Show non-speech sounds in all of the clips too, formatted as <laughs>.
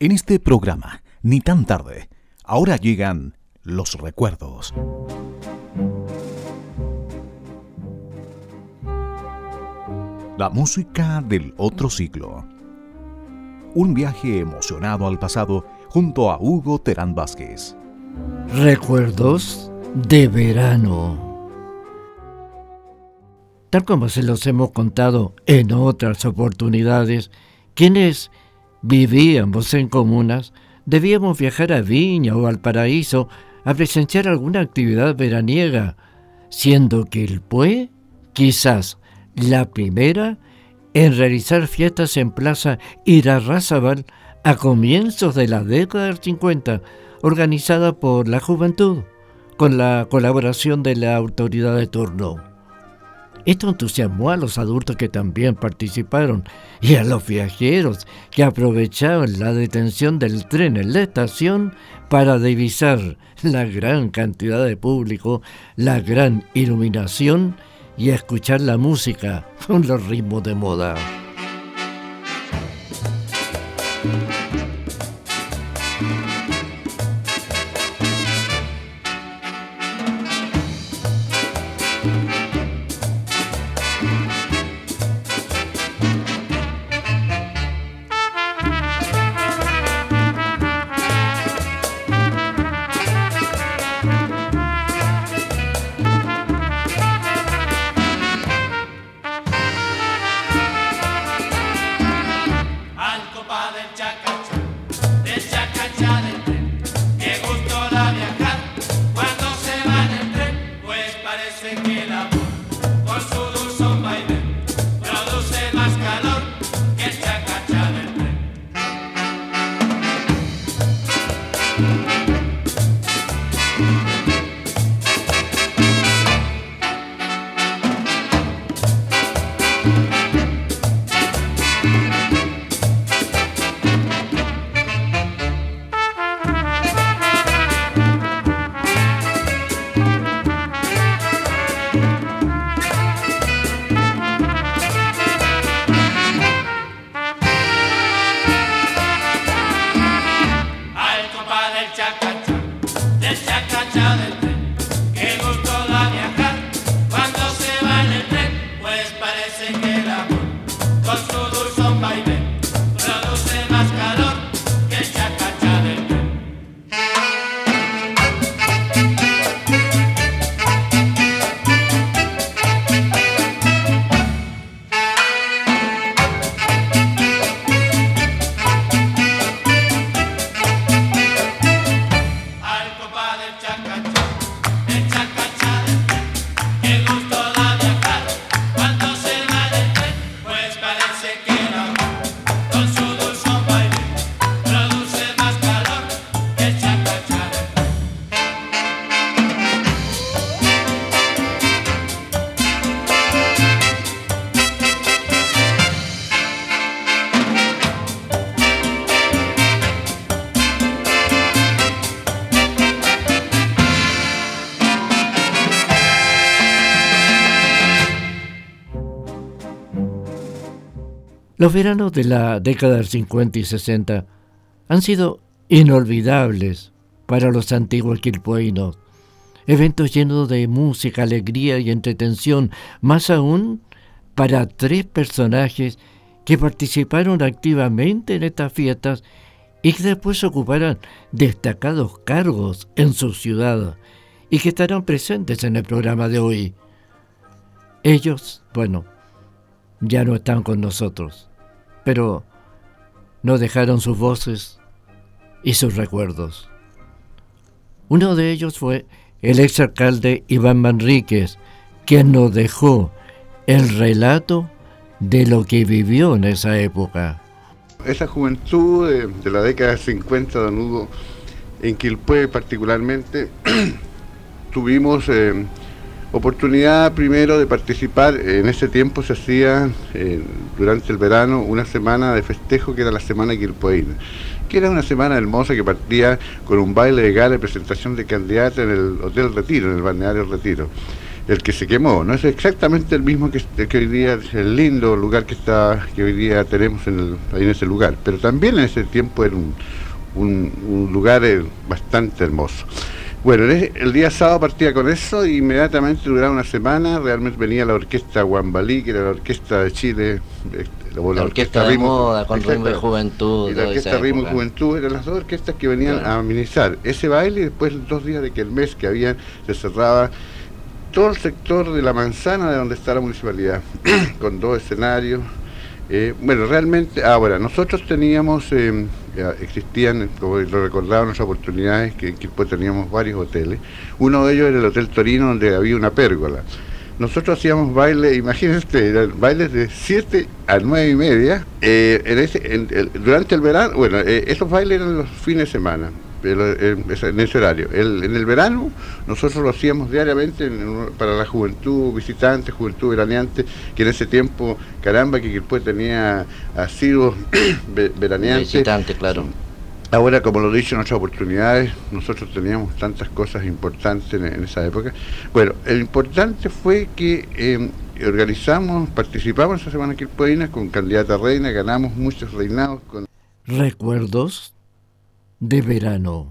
En este programa, ni tan tarde, ahora llegan los recuerdos. La música del otro siglo. Un viaje emocionado al pasado junto a Hugo Terán Vázquez. Recuerdos de verano. Tal como se los hemos contado en otras oportunidades, quienes vivíamos en comunas, debíamos viajar a Viña o al Paraíso a presenciar alguna actividad veraniega, siendo que el PUE quizás la primera en realizar fiestas en Plaza Irarrázaval a comienzos de la década del 50, organizada por la juventud, con la colaboración de la autoridad de turno. Esto entusiasmó a los adultos que también participaron y a los viajeros que aprovechaban la detención del tren en la estación para divisar la gran cantidad de público, la gran iluminación y escuchar la música con los ritmos de moda. Los veranos de la década del 50 y 60 han sido inolvidables para los antiguos quilpueinos. Eventos llenos de música, alegría y entretención, más aún para tres personajes que participaron activamente en estas fiestas y que después ocuparan destacados cargos en su ciudad y que estarán presentes en el programa de hoy. Ellos, bueno, ya no están con nosotros pero no dejaron sus voces y sus recuerdos. Uno de ellos fue el exalcalde Iván Manríquez, quien nos dejó el relato de lo que vivió en esa época. Esa juventud de, la década de 50 de Hugo, en Quilpue particularmente, <clears throat> tuvimos eh, oportunidad primero de participar, en ese tiempo se hacía eh, durante el verano una semana de festejo que era la Semana Quilpoína, que era una semana hermosa que partía con un baile de gala y presentación de candidatos en el Hotel Retiro, en el balneario Retiro. el que se quemó, no es exactamente el mismo que, que hoy día el lindo lugar que está que hoy día tenemos en, en ese lugar, pero también en ese tiempo era un, un, lugar eh, bastante hermoso. Bueno, el día sábado partía con eso y inmediatamente duraba una semana, realmente venía la orquesta Guambalí, que era la orquesta de Chile, este, la, orquesta, de moda, con ritmo de juventud. Y la orquesta ritmo y juventud eran las dos orquestas que venían a administrar ese baile y después dos días de que el mes que habían se cerraba todo el sector de la manzana de donde está la municipalidad, <clears throat> con dos escenarios. Eh, bueno, realmente, ahora, nosotros teníamos, eh, existían, como lo recordaban las oportunidades, que en Quilpue teníamos varios hoteles. Uno de ellos era el Hotel Torino, donde había una pérgola. Nosotros hacíamos baile, <laughs> imagínense, eran bailes de 7 a 9 y media. Eh, en ese, durante el verano, bueno, esos bailes eran los fines de semana en ese horario. en el verano nosotros lo hacíamos diariamente para la juventud visitante, juventud veraneante, que en ese tiempo, caramba, que después tenía asiduos <coughs> veraneantes. Visitante, claro. Ahora, como lo he dicho en otras oportunidades, nosotros teníamos tantas cosas importantes en, esa época. Bueno, el importante fue que em, organizamos, participamos esa semana quilpueina con candidata reina, ganamos muchos reinados. Con... ¿Recuerdos? De verano.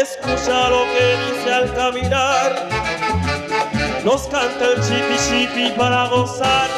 Escucha lo que dice al caminar, nos canta el chipi chipi para gozar.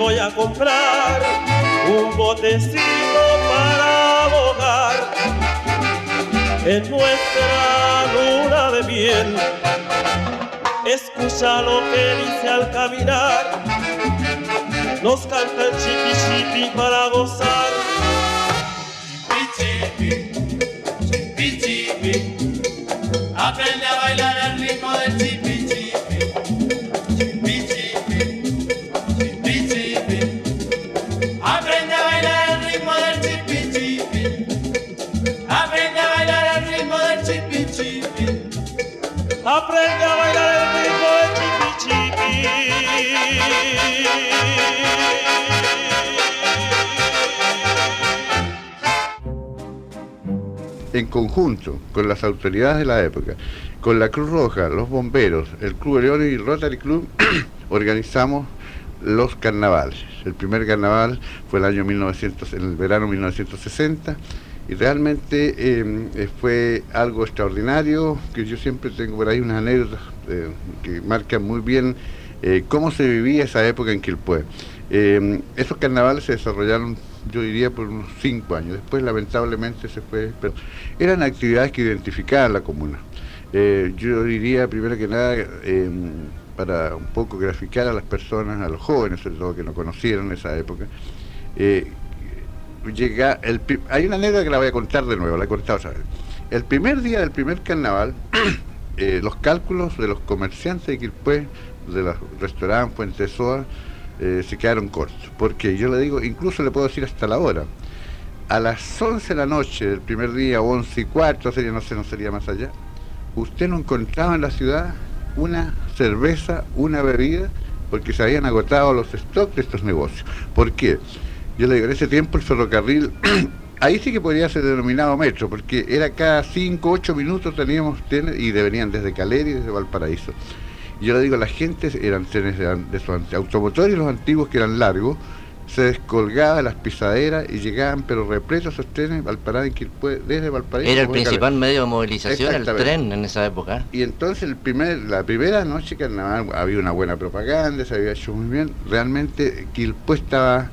Voy a comprar un botecito para abogar en nuestra luna de miel. Escucha lo que dice al caminar, nos canta el chipi chipi para gozar. En conjunto con las autoridades de la época, con la Cruz Roja, los bomberos, el Club León y el Rotary Club, <clears throat> organizamos los carnavales. El primer carnaval fue el año 1900, en el verano 1960 y realmente eh, fue algo extraordinario, que yo siempre tengo por ahí unas anécdotas eh, que marcan muy bien eh, cómo se vivía esa época en Quilpué. esos carnavales se desarrollaron, yo diría, por unos cinco años. Después, lamentablemente, se fue. Pero eran actividades que identificaban la comuna. yo diría, primero que nada, para un poco graficar a las personas, a los jóvenes, sobre todo que no conocieron esa época, llega el hay una anécdota que la voy a contar de nuevo, la he contado otra vez. El primer día del primer carnaval, <coughs> eh, los cálculos de los comerciantes de Quilpué, de los restaurantes Fuente Soa, eh, se quedaron cortos. Porque yo le digo, incluso le puedo decir hasta la hora. A las 11 de la noche del primer día, 11 y cuarto, sería, no sé, no sería más allá, usted no encontraba en la ciudad una cerveza, una bebida, porque se habían agotado los stocks de estos negocios. ¿Por qué? Yo le digo, en ese tiempo el ferrocarril, <clears throat> ahí sí que podría ser denominado metro, porque era cada 5, 8 minutos teníamos y venían desde Caleri y desde Valparaíso. Yo le digo, la gente eran trenes de, de automotores, los antiguos que eran largos, se descolgaba las pisaderas y llegaban, pero repletos esos trenes al parar en Quilpue, desde Valparaíso. Era el principal medio de movilización, el tren en esa época. Y entonces el primer, la primera noche que había una buena propaganda, se había hecho muy bien, realmente Quilpue estaba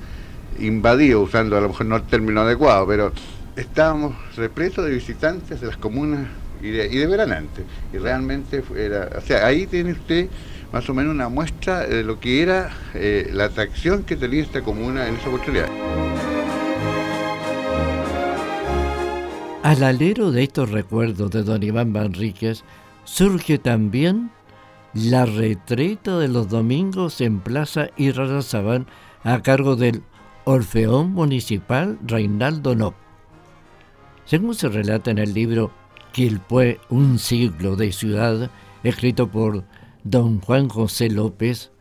invadido, usando a lo mejor no el término adecuado, pero estábamos repletos de visitantes de las comunas y de, y de veranantes. Y realmente era, o sea, ahí tiene usted más o menos una muestra de lo que era eh, la atracción que tenía esta comuna en esa oportunidad. Al alero de estos recuerdos de don Iván Manríquez surge también la retreta de los domingos en Plaza Irarrazabán a cargo del Orfeón Municipal Reinaldo Nop. Según se relata en el libro Quilpue, un siglo de ciudad, escrito por don Juan José López,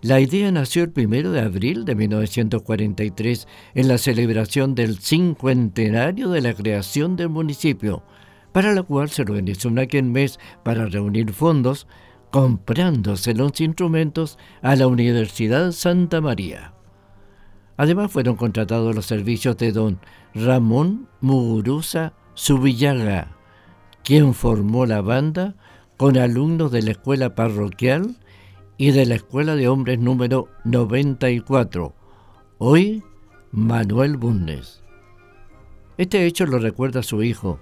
la idea nació el 1 de abril de 1943 en la celebración del cincuentenario de la creación del municipio, para la cual se organizó un aquel mes para reunir fondos, comprándose los instrumentos a la Universidad Santa María. Además fueron contratados los servicios de don Ramón Muguruza Subillaga, quien formó la banda con alumnos de la escuela parroquial y de la escuela de hombres número 94, hoy Manuel Bundes. Este hecho lo recuerda su hijo,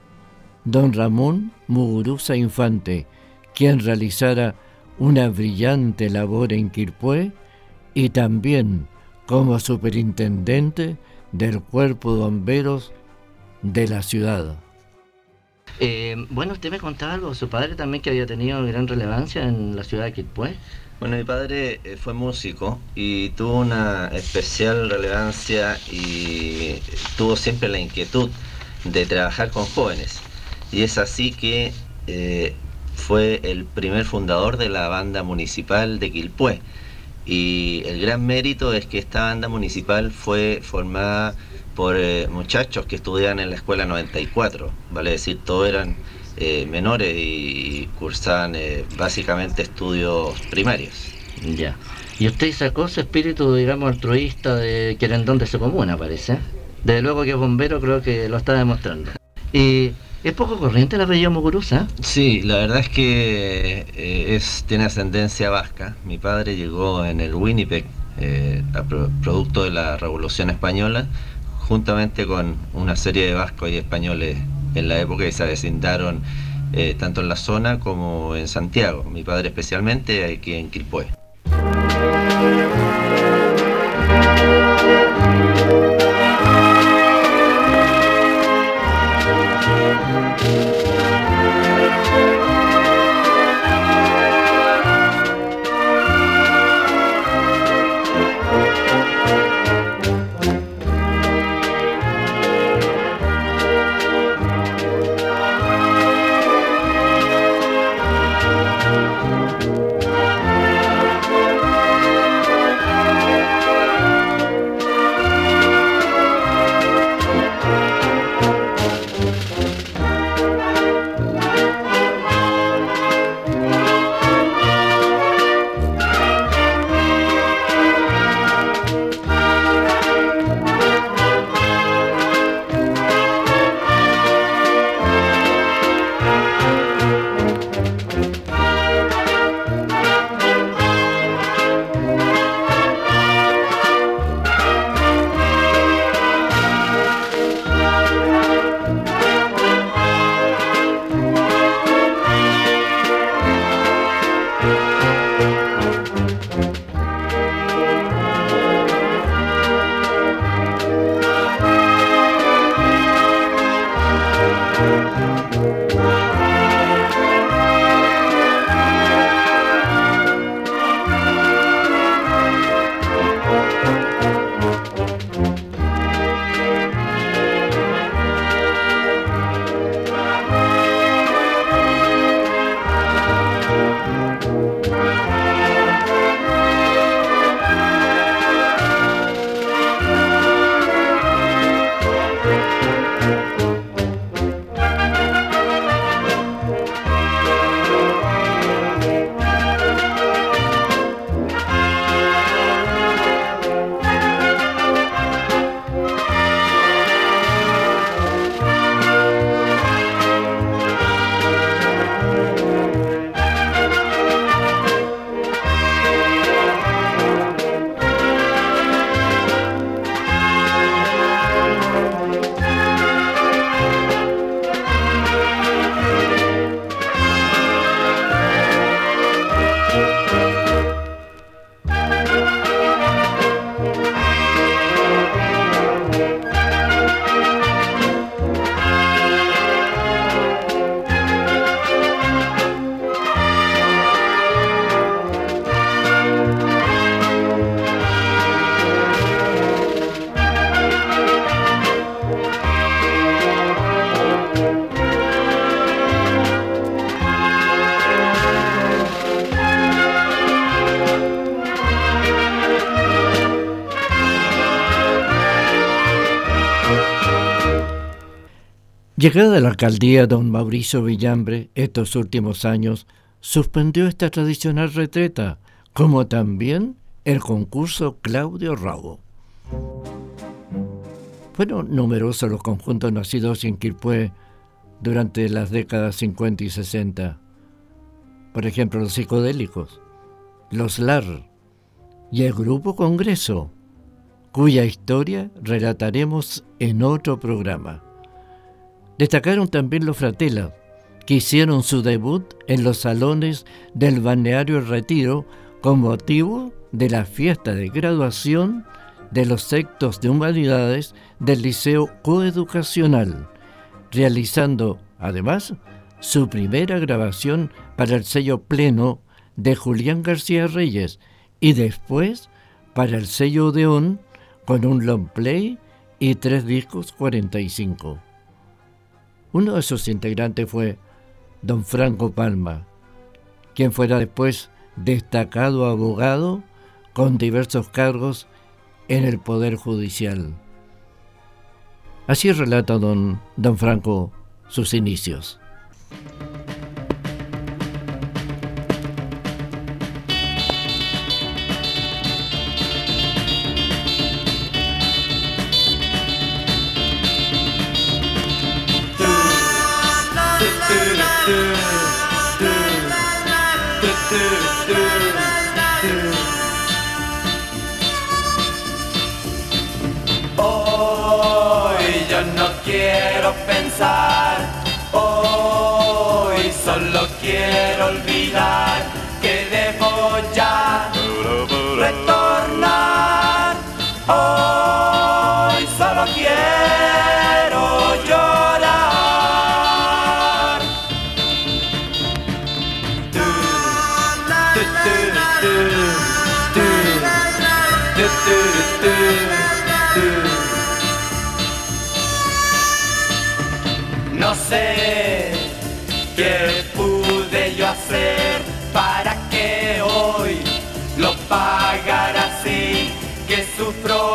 don Ramón Muguruza Infante, quien realizara una brillante labor en Quirpué y también como superintendente del cuerpo de bomberos de la ciudad. Eh, bueno, usted me contaba algo, su padre también que había tenido gran relevancia en la ciudad de Quilpué. Bueno, mi padre eh, fue músico y tuvo una especial relevancia y tuvo siempre la inquietud de trabajar con jóvenes. Y es así que eh, fue el primer fundador de la banda municipal de Quilpué. Y el gran mérito es que esta banda municipal fue formada por eh, muchachos que estudiaban en la escuela 94, vale decir, todos eran eh, menores y cursaban eh, básicamente estudios primarios. Ya. Y usted sacó su espíritu, digamos, altruista de querendón de su comuna, parece. Desde luego que bombero, creo que lo está demostrando. Y es poco corriente la región Muguruza. Sí, la verdad es que es, tiene ascendencia vasca. Mi padre llegó en el Winnipeg, producto de la Revolución Española, juntamente con una serie de vascos y españoles en la época que se avecindaron eh, tanto en la zona como en Santiago, mi padre especialmente aquí en Quilpué. Llegada a la alcaldía, don Mauricio Villambre, estos últimos años, suspendió esta tradicional retreta, como también el concurso Claudio Rabo. Fueron numerosos los conjuntos nacidos en Quilpué durante las décadas 50 y 60. Por ejemplo, los psicodélicos, los LAR y el Grupo Congreso, cuya historia relataremos en otro programa. Destacaron también los Fratelas, que hicieron su debut en los salones del balneario Retiro con motivo de la fiesta de graduación de los sectos de humanidades del Liceo Coeducacional, realizando además su primera grabación para el sello pleno de Julián García Reyes y después para el sello Odeón con un long play y tres discos 45. Uno de sus integrantes fue don Franco Palma, quien fuera después destacado abogado con diversos cargos en el Poder Judicial. Así relata don, don Franco sus inicios. Solo quiero llorar. No sé qué pude yo hacer para que hoy lo pagara así, que sufro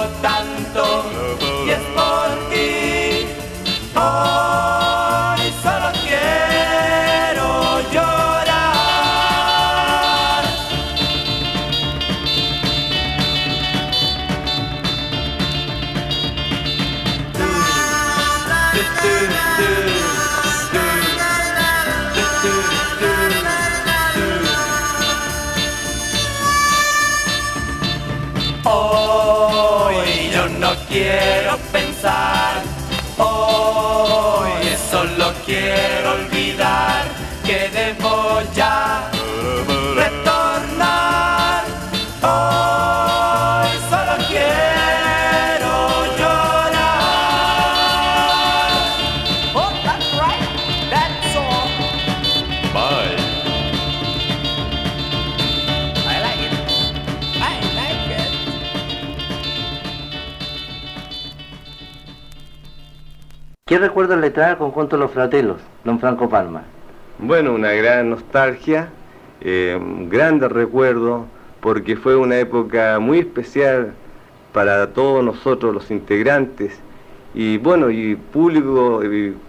quiero pensar, ¿Qué recuerdos le trae al conjunto Los Fratelos, don Franco Palma? Bueno, una gran nostalgia, eh, un grande recuerdo, porque fue una época muy especial para todos nosotros los integrantes y bueno, y público,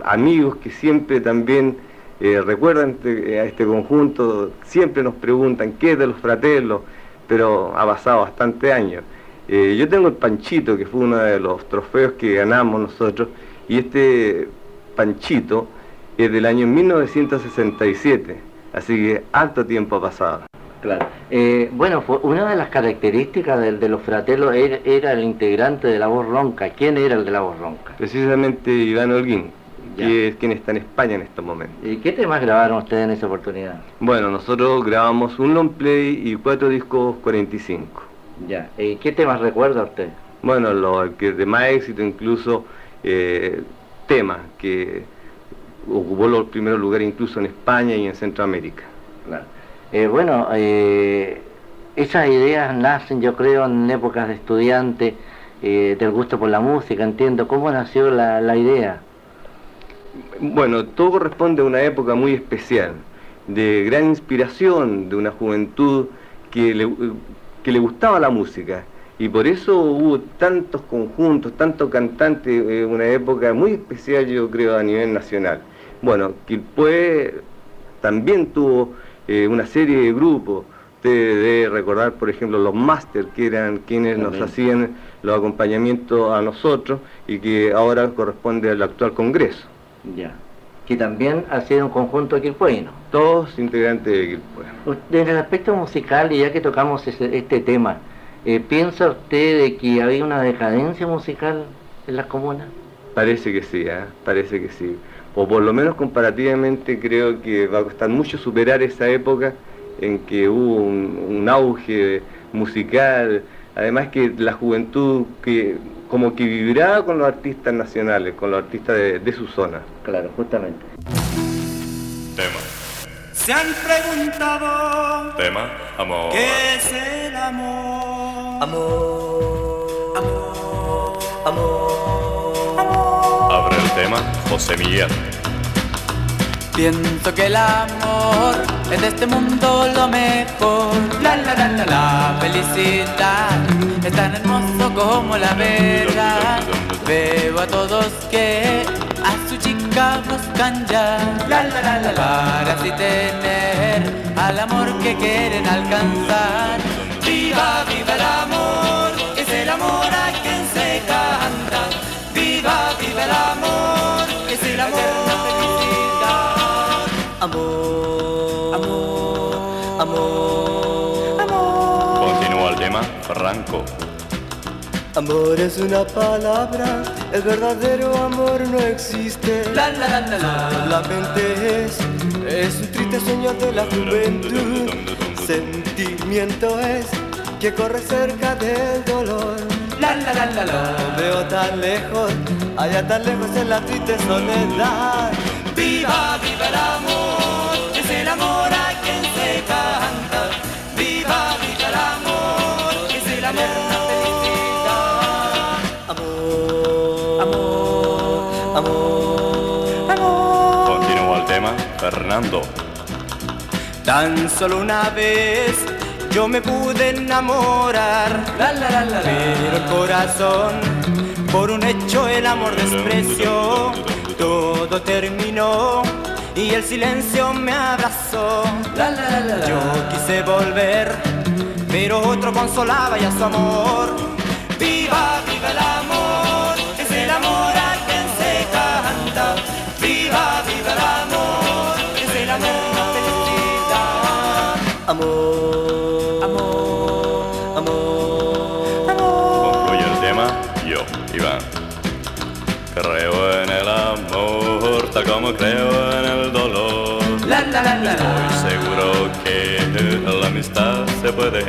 amigos que siempre también eh, recuerdan este- a este conjunto, siempre nos preguntan qué es de los fratelos, pero ha pasado bastante años. Eh, yo tengo el Panchito, que fue uno de los trofeos que ganamos nosotros, y este Panchito es del año 1967, así que alto tiempo ha pasado. Claro. Eh, bueno, una de las características del- de, los fratelos era, era el integrante de la voz ronca. ¿Quién era el de la voz ronca? Precisamente Iván Holguín, Ya. que es quien está en España en estos momentos. ¿Y qué temas grabaron ustedes en esa oportunidad? Bueno, nosotros grabamos un long play y cuatro discos 45. Ya. ¿Y qué temas recuerda usted? Bueno, lo que de más éxito incluso eh, tema que ocupó los primeros lugares incluso en España y en Centroamérica. Claro. Eh, bueno, eh, esas ideas nacen, yo creo, en épocas de estudiante, del gusto por la música, entiendo. ¿Cómo nació la, la idea? Bueno, todo corresponde a una época muy especial, de gran inspiración, de una juventud que le, que le gustaba la música Y por eso hubo tantos conjuntos, tantos cantantes, eh, una época muy especial yo creo a nivel nacional. Bueno, Quilpué también tuvo eh, una serie de grupos, de, recordar por ejemplo los máster que eran quienes nos hacían los acompañamientos a nosotros y que ahora corresponde al actual Congreso. Ya que también ha sido un conjunto quilpueno. Todos integrantes de Quilpué. En el aspecto musical, y ya que tocamos este tema, eh, ¿piensa usted de que había una decadencia musical en las comunas? Parece que sí, ¿eh? parece que sí. O por lo menos comparativamente creo que va a costar mucho superar esa época en que hubo un auge musical, además que la juventud que como que vibraba con los artistas nacionales, con los artistas de, su zona. Claro, justamente. Tema. Se han preguntado. Tema, amor. ¿Qué es el amor? Amor. Amor. Amor. Amor. Abre el tema, José Miguel. Pienso que el amor es de este mundo lo mejor. La la la la la felicidad es tan hermoso como la verdad. Veo a todos que a su chica buscan ya. La la la la para así tener al amor que quieren alcanzar. Viva, viva el amor, es el amor a quien se canta. Viva, viva el amor, es el amor amor, amor, amor, amor. Continúa el tema, Franco. Amor es una palabra, el verdadero amor no existe. La la la la la. Solamente es, es un triste sueño de la juventud. Sentimiento es que corre cerca del dolor. La la la la la. veo tan lejos, allá tan lejos en la triste soledad. Viva, viva Fernando. Tan solo una vez yo me pude enamorar, la, la, la, la, pero el corazón por un hecho el amor despreció todo terminó y el silencio me abrazó. Yo quise volver, pero otro consolaba ya su amor. Viva, viva el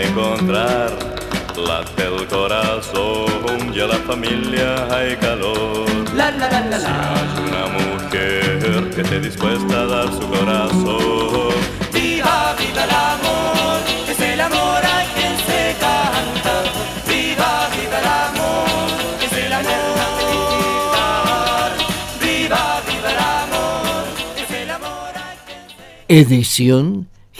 encontrar. Late el corazón y a la familia hay calor. La, la, la, la, si hay una mujer que esté dispuesta a dar su corazón. Viva, viva el amor, es el amor a quien se canta. Viva, viva el amor, es el amor. Edición